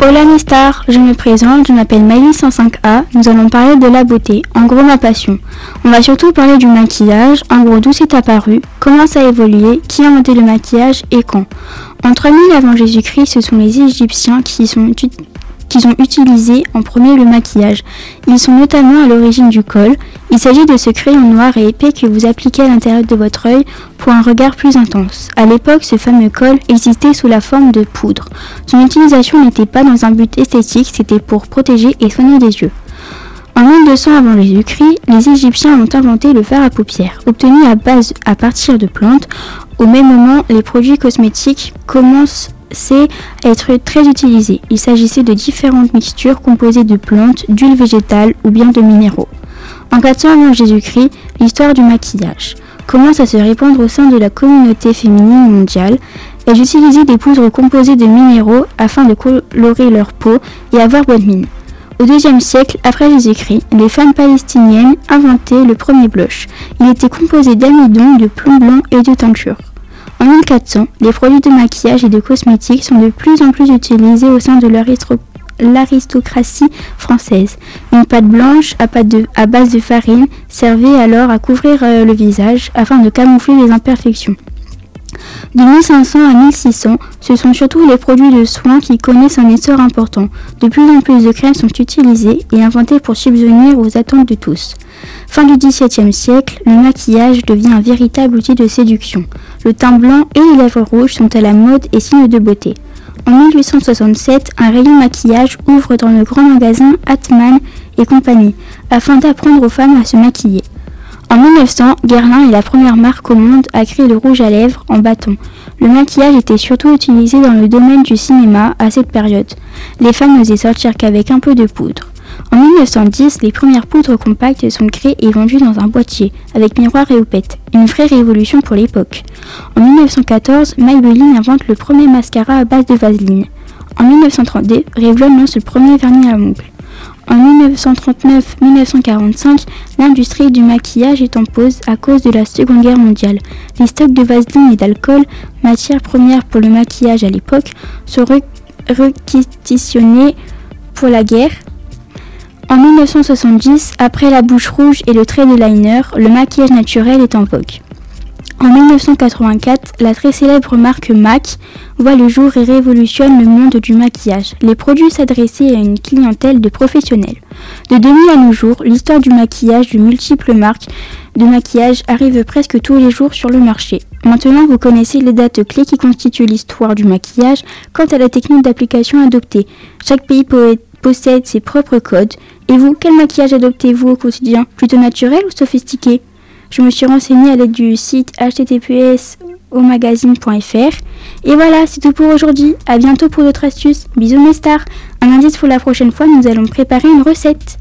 Mes stars, je me présente, je m'appelle Maïs 105A, nous allons parler de la beauté, en gros ma passion. On va surtout parler du maquillage, en gros d'où c'est apparu, comment ça a évolué, qui a inventé le maquillage et quand. En 3000 avant Jésus-Christ, ce sont les Égyptiens qui ont utilisé en premier le maquillage. Ils sont notamment à l'origine du col. Il s'agit de ce crayon noir et épais que vous appliquez à l'intérieur de votre œil pour un regard plus intense. À l'époque, ce fameux col existait sous la forme de poudre. Son utilisation n'était pas dans un but esthétique, c'était pour protéger et soigner les yeux. En 1200 avant Jésus-Christ, les Égyptiens ont inventé le fer à paupières, obtenu à à partir de plantes. Au même moment, les produits cosmétiques commencent c'est être très utilisé. Il s'agissait de différentes mixtures composées de plantes, d'huile végétale ou bien de minéraux. En 400 avant Jésus-Christ, l'histoire du maquillage commence à se répandre au sein de la communauté féminine mondiale? Elles utilisaient des poudres composées de minéraux afin de colorer leur peau et avoir bonne mine. Au deuxième siècle après Jésus-Christ, les femmes palestiniennes inventaient le premier blush. Il était composé d'amidon, de plomb blanc et de teinture. En 1400, les produits de maquillage et de cosmétiques sont de plus en plus utilisés au sein de l'aristocratie française. Une pâte blanche à, base de farine servait alors à couvrir euh, le visage afin de camoufler les imperfections. De 1500 à 1600, ce sont surtout les produits de soins qui connaissent un essor important. De plus en plus de crèmes sont utilisées et inventées pour subvenir aux attentes de tous. Fin du XVIIe siècle, le maquillage devient un véritable outil de séduction. Le teint blanc et les lèvres rouges sont à la mode et signe de beauté. En 1867, un rayon maquillage ouvre dans le grand magasin Atman et compagnie, afin d'apprendre aux femmes à se maquiller. En 1900, Guerlain est la première marque au monde à créer le rouge à lèvres en bâton. Le maquillage était surtout utilisé dans le domaine du cinéma à cette période. Les femmes n'osaient sortir qu'avec un peu de poudre. En 1910, les premières poudres compactes sont créées et vendues dans un boîtier, avec miroir et houppette. Une vraie révolution pour l'époque. En 1914, Maybelline invente le premier mascara à base de vaseline. En 1932, Revlon lance le premier vernis à ongles. En 1939-1945, l'industrie du maquillage est en pause à cause de la Seconde Guerre mondiale. Les stocks de vaseline et d'alcool, matière première pour le maquillage à l'époque, sont requisitionnés pour la guerre. En 1970, après la bouche rouge et le trait de liner, le maquillage naturel est en vogue. En 1984, la très célèbre marque MAC voit le jour et révolutionne le monde du maquillage. Les produits s'adressaient à une clientèle de professionnels. De 2000 à nos jours, l'histoire du maquillage de multiples marques de maquillage arrive presque tous les jours sur le marché. Maintenant, vous connaissez les dates clés qui constituent l'histoire du maquillage quant à la technique d'application adoptée. Chaque pays possède ses propres codes. Et vous, quel maquillage adoptez-vous au quotidien Plutôt naturel ou sophistiqué Je me suis renseignée à l'aide du site https au magazine.fr. Et voilà, c'est tout pour aujourd'hui. À bientôt pour d'autres astuces. Bisous mes stars. Un indice pour la prochaine fois, nous allons préparer une recette.